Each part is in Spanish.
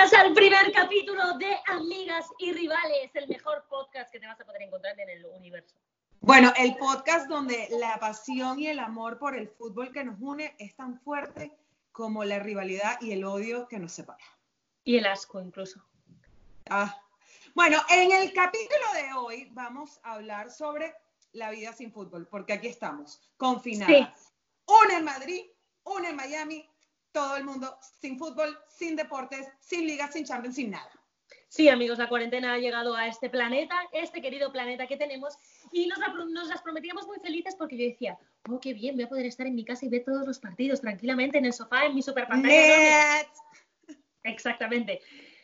Bienvenidas al primer capítulo de Amigas y Rivales, el mejor podcast que te vas a poder encontrar en el universo. Bueno, el podcast donde la pasión y el amor por el fútbol que nos une es tan fuerte como la rivalidad y el odio que nos separa. Y el asco incluso. Ah. Bueno, en el capítulo de hoy vamos a hablar sobre la vida sin fútbol, porque aquí estamos, confinadas. Sí. Una en Madrid, una en Miami, todo el mundo sin fútbol, sin deportes, sin ligas, sin champions, sin nada. Sí, amigos, la cuarentena ha llegado a este planeta, este querido planeta que tenemos, y nos, la- nos las prometíamos muy felices porque yo decía, oh, qué bien, voy a poder estar en mi casa y ver todos los partidos tranquilamente en el sofá, en mi super pantalla. enorme". Net. Exactamente.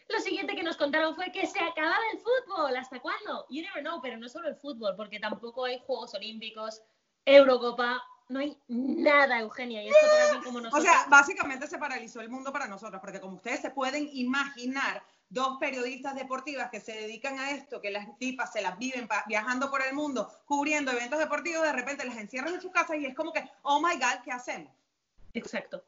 Lo siguiente que nos contaron fue que se acababa el fútbol. ¿Hasta cuándo? You never know, pero no solo el fútbol, porque tampoco hay Juegos Olímpicos, Eurocopa, no hay nada, Eugenia. Y esto para como O nosotros. sea, básicamente se paralizó el mundo para nosotros, porque como ustedes se pueden imaginar, dos periodistas deportivas que se dedican a esto, que las tipas se las viven viajando por el mundo, cubriendo eventos deportivos, de repente las encierran en sus casas y es como que, oh my God, ¿qué hacemos? Exacto.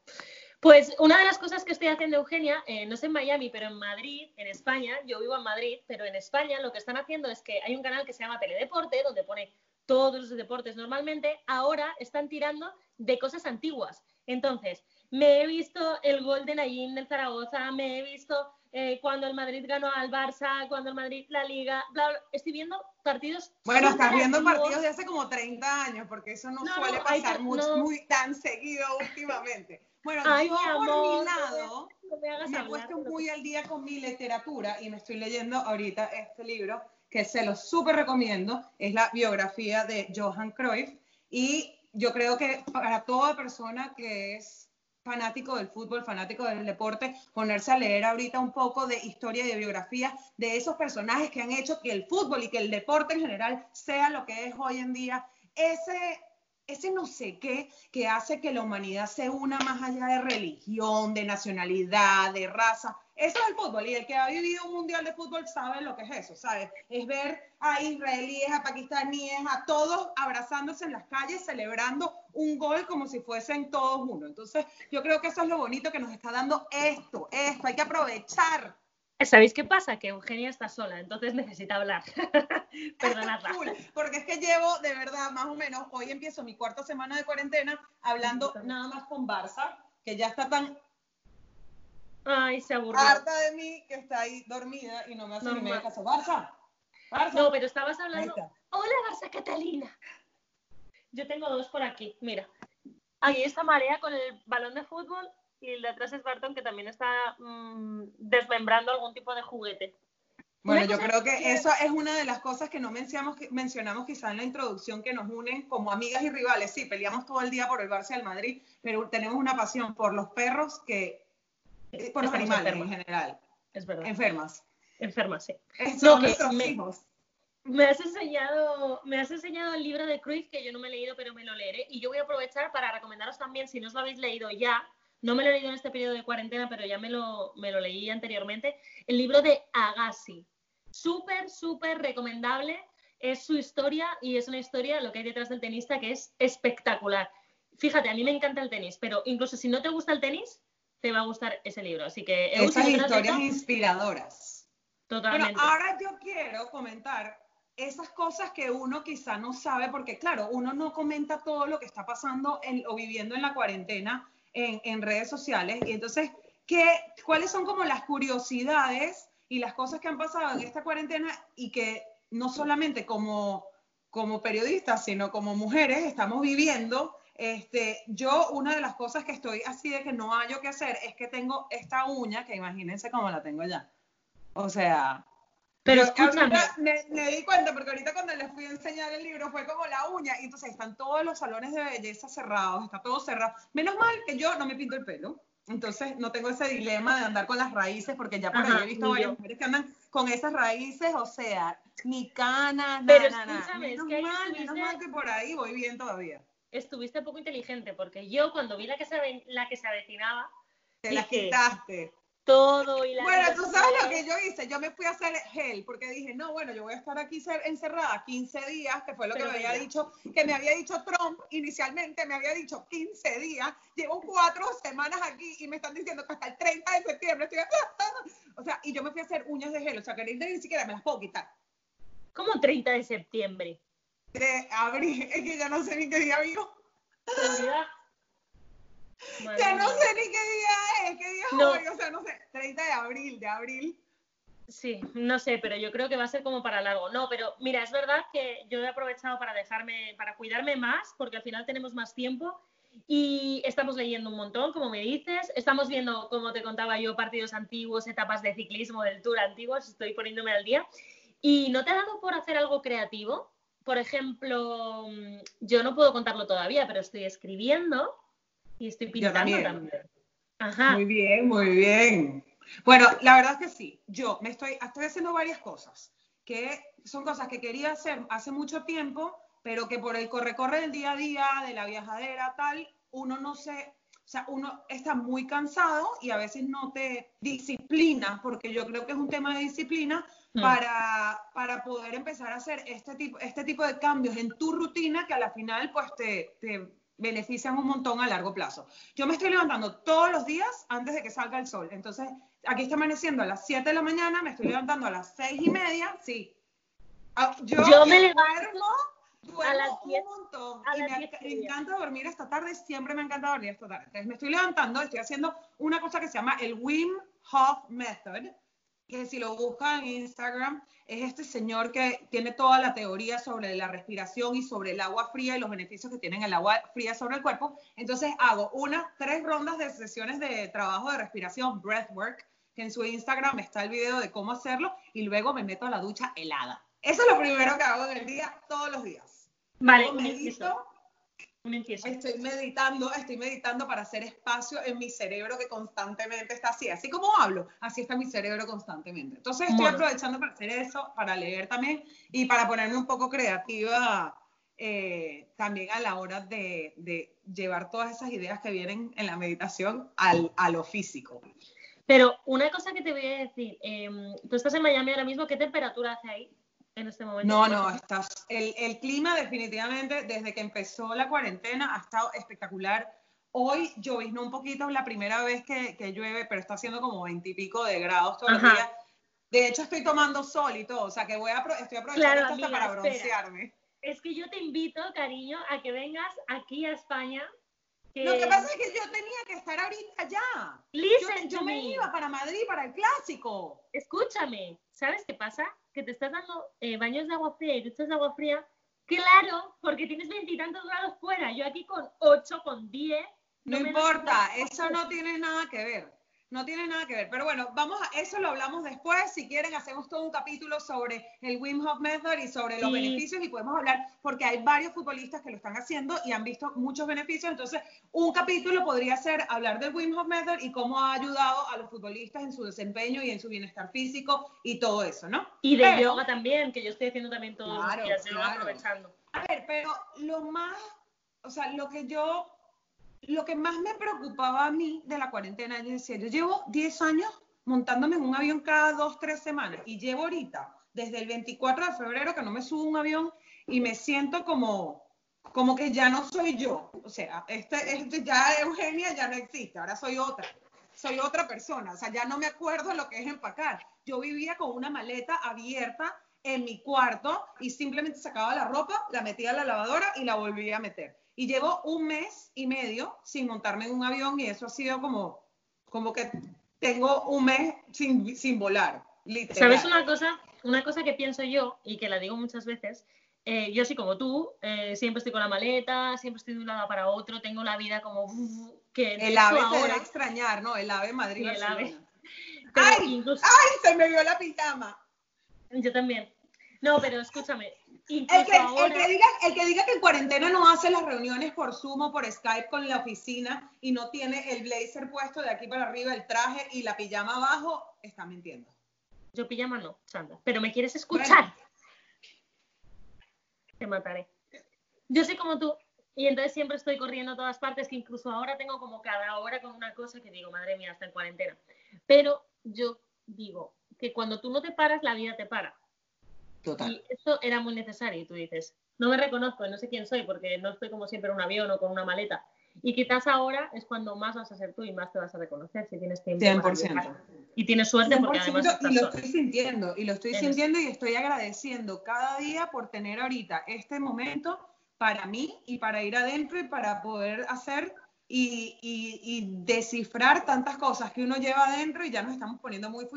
Pues una de las cosas que estoy haciendo, Eugenia, eh, no sé en Miami, pero en Madrid, en España, yo vivo en Madrid, pero en España lo que están haciendo es que hay un canal que se llama Teledeporte, donde pone todos los deportes normalmente, ahora están tirando de cosas antiguas. Entonces, me he visto el gol de Nayim del Zaragoza, me he visto eh, cuando el Madrid ganó al Barça, cuando el Madrid la Liga, bla, bla. Estoy viendo partidos. Bueno, estás viendo partidos de hace como 30 años, porque eso no, No, suele no, pasar muy, no. muy tan seguido últimamente. Bueno, Ay, yo mi por amor, mi lado, me me he puesto muy al día con mi literatura y me estoy leyendo ahorita este libro que se lo súper recomiendo. Es la biografía de Johan Cruyff y yo creo que para toda persona que es fanático del fútbol, fanático del deporte, ponerse a leer ahorita un poco de historia y de biografía de esos personajes que han hecho que el fútbol y que el deporte en general sea lo que es hoy en día. Ese, ese no sé qué que hace que la humanidad se una más allá de religión, de nacionalidad, de raza. Eso es el fútbol y el que ha vivido un mundial de fútbol sabe lo que es eso, ¿sabes? Es ver a israelíes, a pakistaníes, a todos abrazándose en las calles, celebrando un gol como si fuesen todos uno. Entonces, yo creo que eso es lo bonito que nos está dando esto, esto, hay que aprovechar. ¿Sabéis qué pasa? Que Eugenia está sola, entonces necesita hablar. Perdonadla. Full, porque es que llevo de verdad más o menos, hoy empiezo mi cuarta semana de cuarentena hablando nada más con Barça, que ya está tan Ay, se aburrió. harta de mí que está ahí dormida y no me hace ni medio caso. Barça, Barça. No, pero estabas hablando. Hola, Barça Catalina. Yo tengo dos por aquí, mira. Ahí está Marea con el balón de fútbol y el de atrás es Barton que también está mm, desmembrando algún tipo de juguete. Bueno, yo creo que eso es una de las cosas que no mencionamos, mencionamos quizá en la introducción que nos unen como amigas y rivales. Sí, peleamos todo el día por el Barça y el Madrid, pero tenemos una pasión por los perros que por los animales enfermas. en general, Es verdad. enfermas. Enferma, sí. Son No, que nuestros me- hijos. Me has enseñado, me has enseñado el libro de Cruyff que yo no me he leído, pero me lo leeré. Y yo voy a aprovechar para recomendaros también, si no os lo habéis leído ya, no me lo he leído en este periodo de cuarentena, pero ya me lo, me lo leí anteriormente, el libro de Agassi. Súper, súper recomendable. Es su historia y es una historia, lo que hay detrás del tenista, que es espectacular. Fíjate, a mí me encanta el tenis, pero incluso si no te gusta el tenis, te va a gustar ese libro. Así que, Esas historias inspiradoras. totalmente. Bueno, ahora yo quiero comentar esas cosas que uno quizá no sabe, porque claro, uno no comenta todo lo que está pasando en- o viviendo en la cuarentena en, en redes sociales. Y entonces, ¿qué, ¿cuáles son como las curiosidades y las cosas que han pasado en esta cuarentena y que no solamente como, como periodistas, sino como mujeres estamos viviendo? Este, yo, una de las cosas que estoy así de que no hallo que hacer es que tengo esta uña, que imagínense cómo la tengo ya. O sea, Pero escúchame. Me, me di cuenta porque ahorita cuando les fui a enseñar el libro fue como la uña y entonces están todos los salones de belleza cerrados, está todo cerrado. Menos mal que yo no me pinto el pelo. Entonces no tengo ese dilema de andar con las raíces porque ya por Ajá, ahí he visto varias mujeres que andan con esas raíces, o sea, ni canas, nada, nada. Menos que mal, menos mal que por ahí voy bien todavía. Estuviste poco inteligente, porque yo cuando vi la que se, la que se avecinaba, Te Dije, quitaste. todo y la Bueno, tú sabes lo que yo hice. Yo me fui a hacer gel porque dije, no, bueno, yo voy a estar aquí cer- encerrada 15 días, que fue lo Pero que me había mira. dicho, que me había dicho Trump inicialmente, me había dicho 15 días. Llevo cuatro semanas aquí y me están diciendo que hasta el 30 de septiembre estoy. O sea, y yo me fui a hacer uñas de gel, o sea, que ni siquiera me las puedo quitar. ¿Cómo 30 de septiembre? De abril, es que ya no sé ni qué día vivo. Ya no sé ni qué día es, qué día es No. hoy, o sea, no sé, 30 de abril, de abril. Sí, no sé, pero yo creo que va a ser como para largo. No, pero mira, es verdad que yo he aprovechado para dejarme, para cuidarme más, porque al final tenemos más tiempo y estamos leyendo un montón, como me dices. Estamos viendo, como te contaba yo, partidos antiguos, etapas de ciclismo del Tour antiguos, estoy poniéndome al día. ¿Y no te ha dado por hacer algo creativo? Por ejemplo, mm, yo no puedo contarlo todavía, pero estoy escribiendo y estoy pintando también. también. Ajá. Muy bien, muy bien. Bueno, la verdad es que sí. Yo me estoy, estoy haciendo varias cosas que son cosas que quería hacer hace mucho tiempo, pero que por el corre-corre del día a día, de la viajadera, tal, uno no se, o sea, uno está muy cansado y a veces no te disciplina, porque yo creo que es un tema de disciplina Mm. para, para poder empezar a hacer este tipo, este tipo de cambios en tu rutina que a la final pues te, te benefician un montón a largo plazo. Yo me estoy levantando todos los días antes de que salga el sol. Entonces, aquí está amaneciendo a las 7 de la mañana, me estoy levantando a las 6 y media, sí. Ah, Yo, Yo me levanto duermo, duermo a las un 10 montón. a y las me, 10 y me media. encanta dormir esta tarde, siempre me encanta dormir esta tarde. Entonces, me estoy levantando, estoy haciendo una cosa que se llama el Wim Hof Method, que si lo buscan en Instagram, es este señor que tiene toda la teoría sobre la respiración y sobre el agua fría y los beneficios que tienen el agua fría sobre el cuerpo. Entonces hago unas tres rondas de sesiones de trabajo de respiración, breathwork, que en su Instagram está el video de cómo hacerlo, y luego me meto a la ducha helada. Eso es lo primero que hago en el día, todos los días. Vale, Luego un inciso. Estoy meditando, estoy meditando para hacer espacio en mi cerebro que constantemente está así. Así como hablo, así está mi cerebro constantemente. Entonces estoy aprovechando para hacer eso, para leer también y para ponerme un poco creativa eh, también a la hora de, de llevar todas esas ideas que vienen en la meditación al, a lo físico. Pero una cosa que te voy a decir, em, tú estás en Miami ahora mismo, ¿qué temperatura hace ahí en este momento? No, no, estás, el, el clima definitivamente desde que empezó la cuarentena ha estado espectacular. Hoy lloviznó un poquito, es la primera vez que, que llueve, pero está haciendo como veintipico de grados días. De hecho, estoy tomando sol y todo, o sea que voy a, estoy aprovechando Claro, esto hasta amiga, para espera. broncearme. Es que yo te invito, cariño, a que vengas aquí a España. que- Lo que pasa es que yo tenía ahorita ya. Listen yo me iba para Madrid para el clásico. Escúchame, ¿sabes qué pasa? Que te estás dando eh, baños de agua fría y duchas de agua fría. Claro, porque tienes veintitantos grados fuera. Yo aquí con 8, con 10. No, me importa, eso no tiene nada que ver. No tiene nada que ver. Pero bueno, vamos a eso lo hablamos después. Si quieren, hacemos todo un capítulo sobre el Wim Hof Method y sobre los beneficios y podemos hablar porque hay varios futbolistas que lo están haciendo y han visto muchos beneficios. Entonces, un capítulo podría ser hablar del Wim Hof Method y cómo ha ayudado a los futbolistas en su desempeño y en su bienestar físico y todo eso, ¿no? Y de Pero- yoga también, que yo estoy haciendo también todos Claro, los días, yoga claro. aprovechando. A ver, pero lo más, o sea, lo que yo, lo que más me preocupaba a mí de la cuarentena, yo decía, yo llevo 10 años montándome en un avión cada dos, tres semanas y llevo ahorita, desde el 24 de febrero, que no me subo un avión y me siento como, como que ya no soy yo. O sea, este, este ya Eugenia ya no existe, ahora soy otra. Soy otra persona, o sea, ya no me acuerdo lo que es empacar. Yo vivía con una maleta abierta en mi cuarto y simplemente sacaba la ropa, la metía a la lavadora y la volvía a meter. Y llevo un mes y medio sin montarme en un avión y eso ha sido como, como que tengo un mes sin, sin volar. Literal. ¿Sabes una cosa? Una cosa que pienso yo y que la digo muchas veces. eh, yo sí como tú, eh, siempre estoy con la maleta, siempre estoy de un lado para otro, tengo la vida como uf, que El ave te ahora, debe extrañar, ¿no? El ave Madrid. Sí, el ave. Pero ¡Ay! incluso ¡Ay! Se me vio la pijama. Yo también. No, pero escúchame, El que, el, que diga, el que diga que en cuarentena no hace las reuniones por Zoom o por Skype con la oficina y no tiene el blazer puesto de aquí para arriba, el traje y la pijama abajo, está mintiendo. yo pijama no, Sandra, pero me quieres escuchar. Bueno. Te mataré. Yo soy como tú Y entonces siempre estoy corriendo a todas partes, que incluso ahora tengo como cada hora con una cosa que digo, madre mía, está en cuarentena. Pero yo digo que cuando tú no te paras, la vida te para. Total. Y eso era muy necesario. Y tú dices, no me reconozco, no sé quién soy, porque no estoy como siempre en un avión o con una maleta. Y quizás ahora es cuando más vas a ser tú y más te vas a reconocer si tienes tiempo. 100%. Y tienes suerte porque además estás y lo estoy sintiendo, y lo estoy sintiendo y estoy agradeciendo cada día por tener ahorita este momento para mí y para ir adentro y para poder hacer y, y- y descifrar tantas cosas que uno lleva adentro y ya nos estamos poniendo muy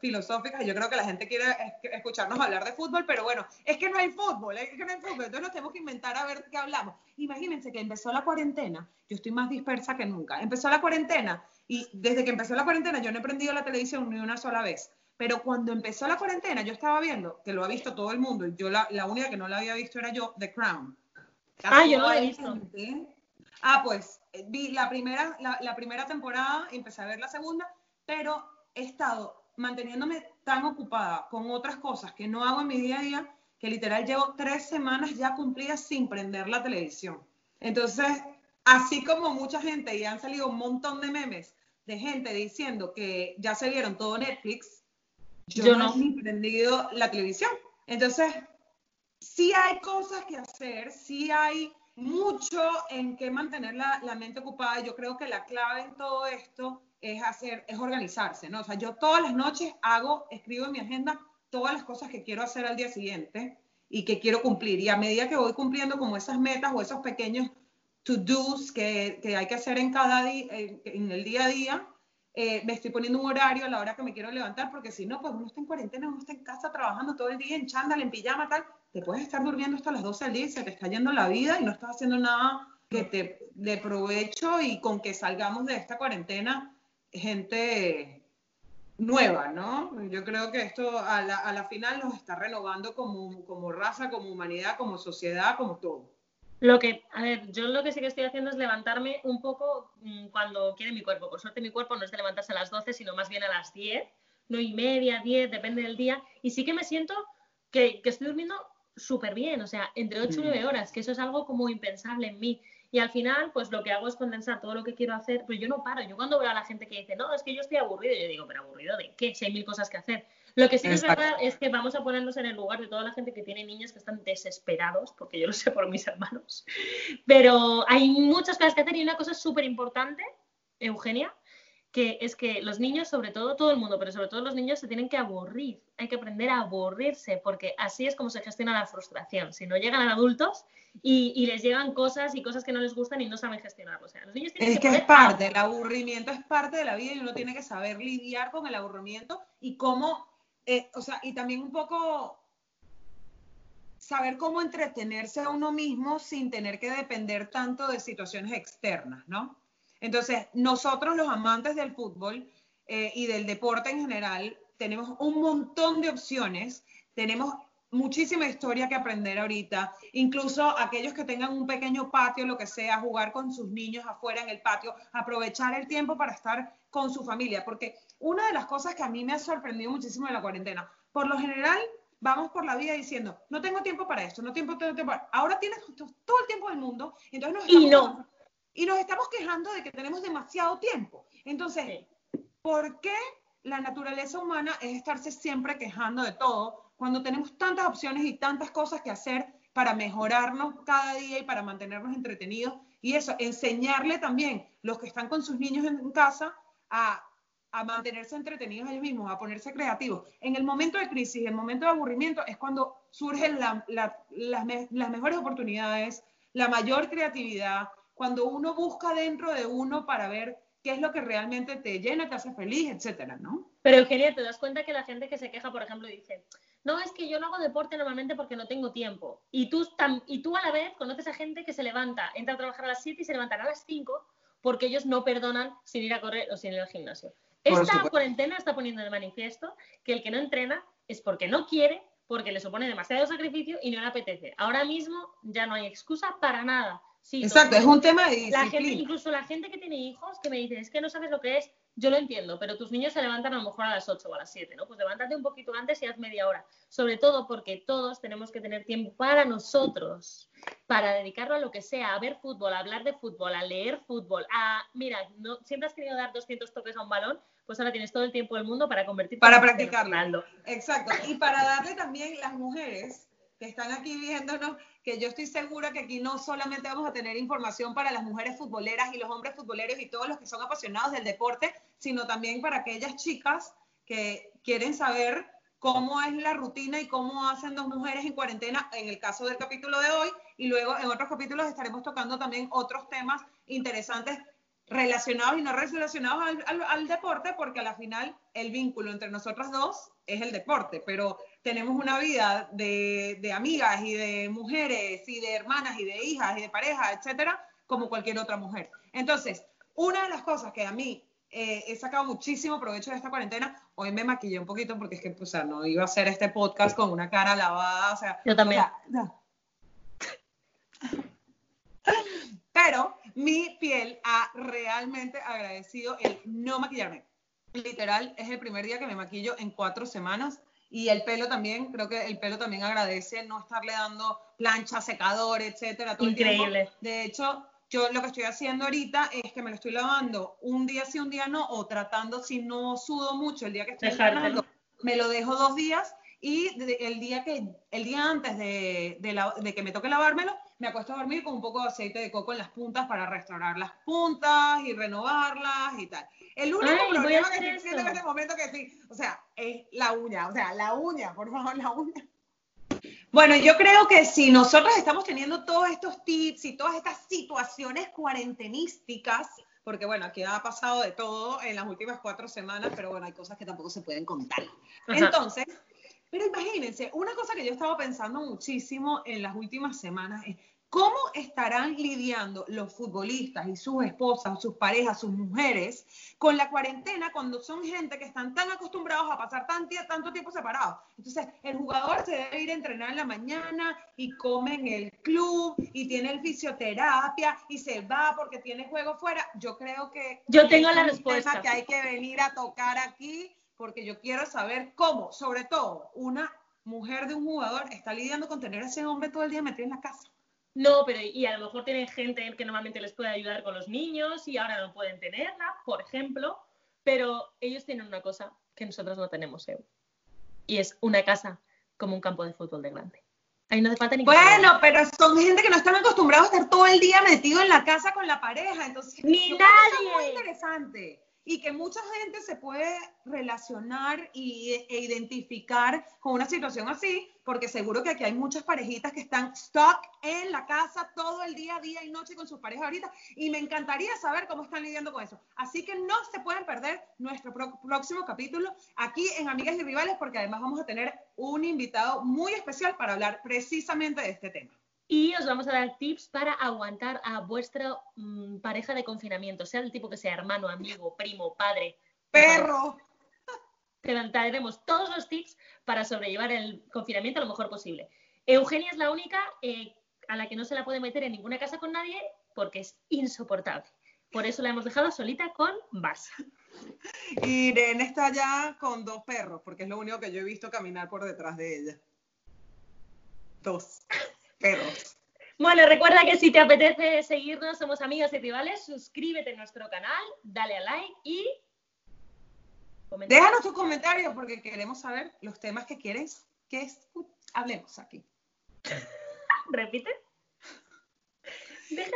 filosóficas. Yo creo que la gente quiere es- escucharnos hablar de fútbol, pero bueno, es que no hay fútbol, es que no hay fútbol, entonces nos tenemos que inventar a ver qué hablamos. Imagínense que empezó la cuarentena, yo estoy más dispersa que nunca. Empezó la cuarentena y desde que empezó la cuarentena yo no he prendido la televisión ni una sola vez. Pero cuando empezó la cuarentena, yo estaba viendo, que lo ha visto todo el mundo, y yo la, la única que no la había visto era yo, The Crown. Ah, yo no la he visto. gente- Ah, pues eh, vi la primera, la, la primera temporada, empecé a ver la segunda, pero he estado manteniéndome tan ocupada con otras cosas que no hago en mi día a día, que literal llevo tres semanas ya cumplidas sin prender la televisión. Entonces, así como mucha gente, y han salido un montón de memes de gente diciendo que ya se vieron todo Netflix, yo, Yo no no. he ni prendido la televisión. Entonces, sí hay cosas que hacer, sí hay mucho en qué mantener la, la mente ocupada. Yo creo que la clave en todo esto es hacer, es organizarse, ¿no? O sea, yo todas las noches hago, escribo en mi agenda todas las cosas que quiero hacer al día siguiente y que quiero cumplir. Y a medida que voy cumpliendo como esas metas o esos pequeños to-dos que, que hay que hacer en cada día, en, el día a día, eh, me estoy poniendo un horario a la hora que me quiero levantar, porque si no, pues uno está en cuarentena, uno está en casa trabajando todo el día en chándal, en pijama, tal, te puedes estar durmiendo hasta las 12 del día y se te está yendo la vida y no estás haciendo nada que te de provecho y con que salgamos de esta cuarentena gente nueva, ¿no? Yo creo que esto a la, a la final nos está renovando como, como raza, como humanidad, como sociedad, como todo. Lo que, a ver, yo lo que sí que estoy haciendo es levantarme un poco mm, cuando quiere mi cuerpo. Por suerte mi cuerpo no es de levantarse a las 12, sino más bien a las 10, no y media, 10, depende del día. Y sí que me siento que, que estoy durmiendo súper bien, o sea, entre 8 y 9 horas, que eso es algo como impensable en mí. Y al final, pues lo que hago es condensar todo lo que quiero hacer, pero yo no paro. Yo cuando veo a la gente que dice, no, es que yo estoy aburrido, yo digo, pero aburrido de qué, si hay mil cosas que hacer. Lo que sí que es verdad es que vamos a ponernos en el lugar de toda la gente que tiene niños que están desesperados, porque yo lo sé por mis hermanos. Pero hay muchas cosas que hacer y una cosa súper importante, Eugenia, que es que los niños, sobre todo todo el mundo, pero sobre todo los niños, se tienen que aburrir. Hay que aprender a aburrirse, porque así es como se gestiona la frustración. Si no llegan a adultos y, y les llegan cosas y cosas que no les gustan y no saben gestionarlo. O sea, los niños tienen Es que es parte, el aburrimiento es parte de la vida y uno tiene que saber lidiar con el aburrimiento y cómo, eh, o sea, y también un poco saber cómo entretenerse a uno mismo sin tener que depender tanto de situaciones externas, ¿no? Entonces, nosotros los amantes del fútbol eh, y del deporte en general, tenemos un montón de opciones, tenemos muchísima historia que aprender ahorita, incluso aquellos que tengan un pequeño patio, lo que sea, jugar con sus niños afuera en el patio, aprovechar el tiempo para estar con su familia, porque una de las cosas que a mí me ha sorprendido muchísimo de la cuarentena, por lo general vamos por la vida diciendo, no tengo tiempo para esto, no tengo tiempo para... Ahora tienes todo el tiempo del mundo, entonces nos Y no. Y nos estamos quejando de que tenemos demasiado tiempo. Entonces, Sí. ¿por qué la naturaleza humana es estarse siempre quejando de todo cuando tenemos tantas opciones y tantas cosas que hacer para mejorarnos cada día y para mantenernos entretenidos? Y eso, enseñarle también los que están con sus niños en casa a, a mantenerse entretenidos ellos mismos, a ponerse creativos. En el momento de crisis, en el momento de aburrimiento, es cuando surgen la- la- las, me- las mejores oportunidades, la mayor creatividad, cuando uno busca dentro de uno para ver qué es lo que realmente te llena, te hace feliz, etcétera, ¿no? Pero Eugenia, te das cuenta que la gente que se queja, por ejemplo, dice, no, es que yo no hago deporte normalmente porque no tengo tiempo. Y tú, tam- y tú a la vez conoces a gente que se levanta, entra a trabajar a las 7 y se levantará a las 5 porque ellos no perdonan sin ir a correr o sin ir al gimnasio. Esta cuarentena está poniendo de manifiesto que el que no entrena es porque no quiere, porque le supone demasiado sacrificio y no le apetece. Ahora mismo ya no hay excusa para nada. Sí, Exacto, es un tema de la gente, incluso la gente que tiene hijos que me dice, es que no sabes lo que es yo lo entiendo, pero tus niños se levantan a lo mejor a las 8 o a las 7, ¿no? Pues levántate un poquito antes y haz media hora. Sobre todo porque todos tenemos que tener tiempo para nosotros, para dedicarlo a lo que sea, a ver fútbol, a hablar de fútbol, a leer fútbol, a, mira, no, siempre has querido dar 200 toques a un balón, pues ahora tienes todo el tiempo del mundo para convertirte para practicarlo. Exacto. Y para darle también las mujeres que están aquí viéndonos, que yo estoy segura que aquí no solamente vamos a tener información para las mujeres futboleras y los hombres futboleros y todos los que son apasionados del deporte, sino también para aquellas chicas que quieren saber cómo es la rutina y cómo hacen dos mujeres en cuarentena, en el caso del capítulo de hoy, y luego en otros capítulos estaremos tocando también otros temas interesantes relacionados y no relacionados al, deporte, porque a la final el vínculo entre nosotras dos es el deporte, pero tenemos una vida de, amigas y de mujeres y de hermanas y de hijas y de parejas, etcétera, como cualquier otra mujer. Entonces, una de las cosas que a mí eh, he sacado muchísimo provecho de esta cuarentena, hoy me maquillé un poquito porque es que, o sea, no iba a hacer este podcast con una cara lavada, o sea. Yo también. Pero mi piel ha realmente agradecido el no maquillarme. Literal, es el primer día que me maquillo en cuatro semanas. Y el pelo también, creo que el pelo también agradece no estarle dando plancha, secador, etcétera. Increíble. De hecho, yo lo que estoy haciendo ahorita es que me lo estoy lavando un día sí, un día no, o tratando si no sudo mucho el día que estoy lavando, me lo dejo dos días y el día que el día antes de, de, que me toque lavármelo me acuesto a dormir con un poco de aceite de coco en las puntas para restaurar las puntas y renovarlas y tal. El único problema que estoy siento en este momento que sí, o sea, es la uña, o sea, la uña, por favor, la uña. Bueno, yo creo que si nosotros estamos teniendo todos estos tips y todas estas situaciones cuarentenísticas, porque bueno, aquí ha pasado de todo en las últimas cuatro semanas, pero bueno, hay cosas que tampoco se pueden contar. Entonces, pero imagínense, una cosa que yo estaba pensando muchísimo en las últimas semanas es ¿Cómo estarán lidiando los futbolistas y sus esposas, sus parejas, sus mujeres con la cuarentena cuando son gente que están tan acostumbrados a pasar tanto tiempo separados? Entonces, el jugador se debe ir a entrenar en la mañana y come en el club y tiene el fisioterapia y se va porque tiene juego fuera. Yo creo que... Yo tengo la respuesta. que hay que venir a tocar aquí porque yo quiero saber cómo, sobre todo, una mujer de un jugador está lidiando con tener a ese hombre todo el día metido en la casa. No, pero y a lo mejor tienen gente que normalmente les puede ayudar con los niños y ahora no pueden tenerla, por ejemplo, pero ellos tienen una cosa que nosotros no tenemos, ¿eh? y es una casa como un campo de fútbol de grande. Ahí no hace falta ni Bueno, pero son gente que no están acostumbrados a estar todo el día metido en la casa con la pareja, entonces ni nadie. Es muy interesante y que mucha gente se puede relacionar y, e identificar con una situación así, porque seguro que aquí hay muchas parejitas que están stuck en la casa todo el día, día y noche con sus parejas ahorita, y me encantaría saber cómo están lidiando con eso. Así que no se pueden perder nuestro próximo capítulo aquí en Amigas y Rivales, porque además vamos a tener un invitado muy especial para hablar precisamente de este tema y os vamos a dar tips para aguantar a vuestra mm, pareja de confinamiento, sea el tipo que sea, hermano, amigo, primo, padre, perro. Te daremos todos los tips para sobrellevar el confinamiento lo mejor posible. Eugenia es la única eh, a la que no se la puede meter en ninguna casa con nadie porque es insoportable. Por eso la hemos dejado solita con. Y Irene está ya con dos perros, porque es lo único que yo he visto caminar por detrás de ella. Dos perros. Bueno, recuerda que si te apetece seguirnos, somos amigos y rivales, suscríbete a nuestro canal, dale a like y... Déjanos tus comentarios porque queremos saber los temas que quieres que hablemos aquí. ¿Repite?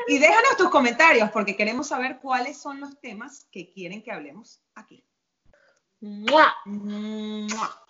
Y déjanos tus comentarios porque queremos saber cuáles son los temas que quieren que hablemos aquí. ¡Mua! ¡Mua!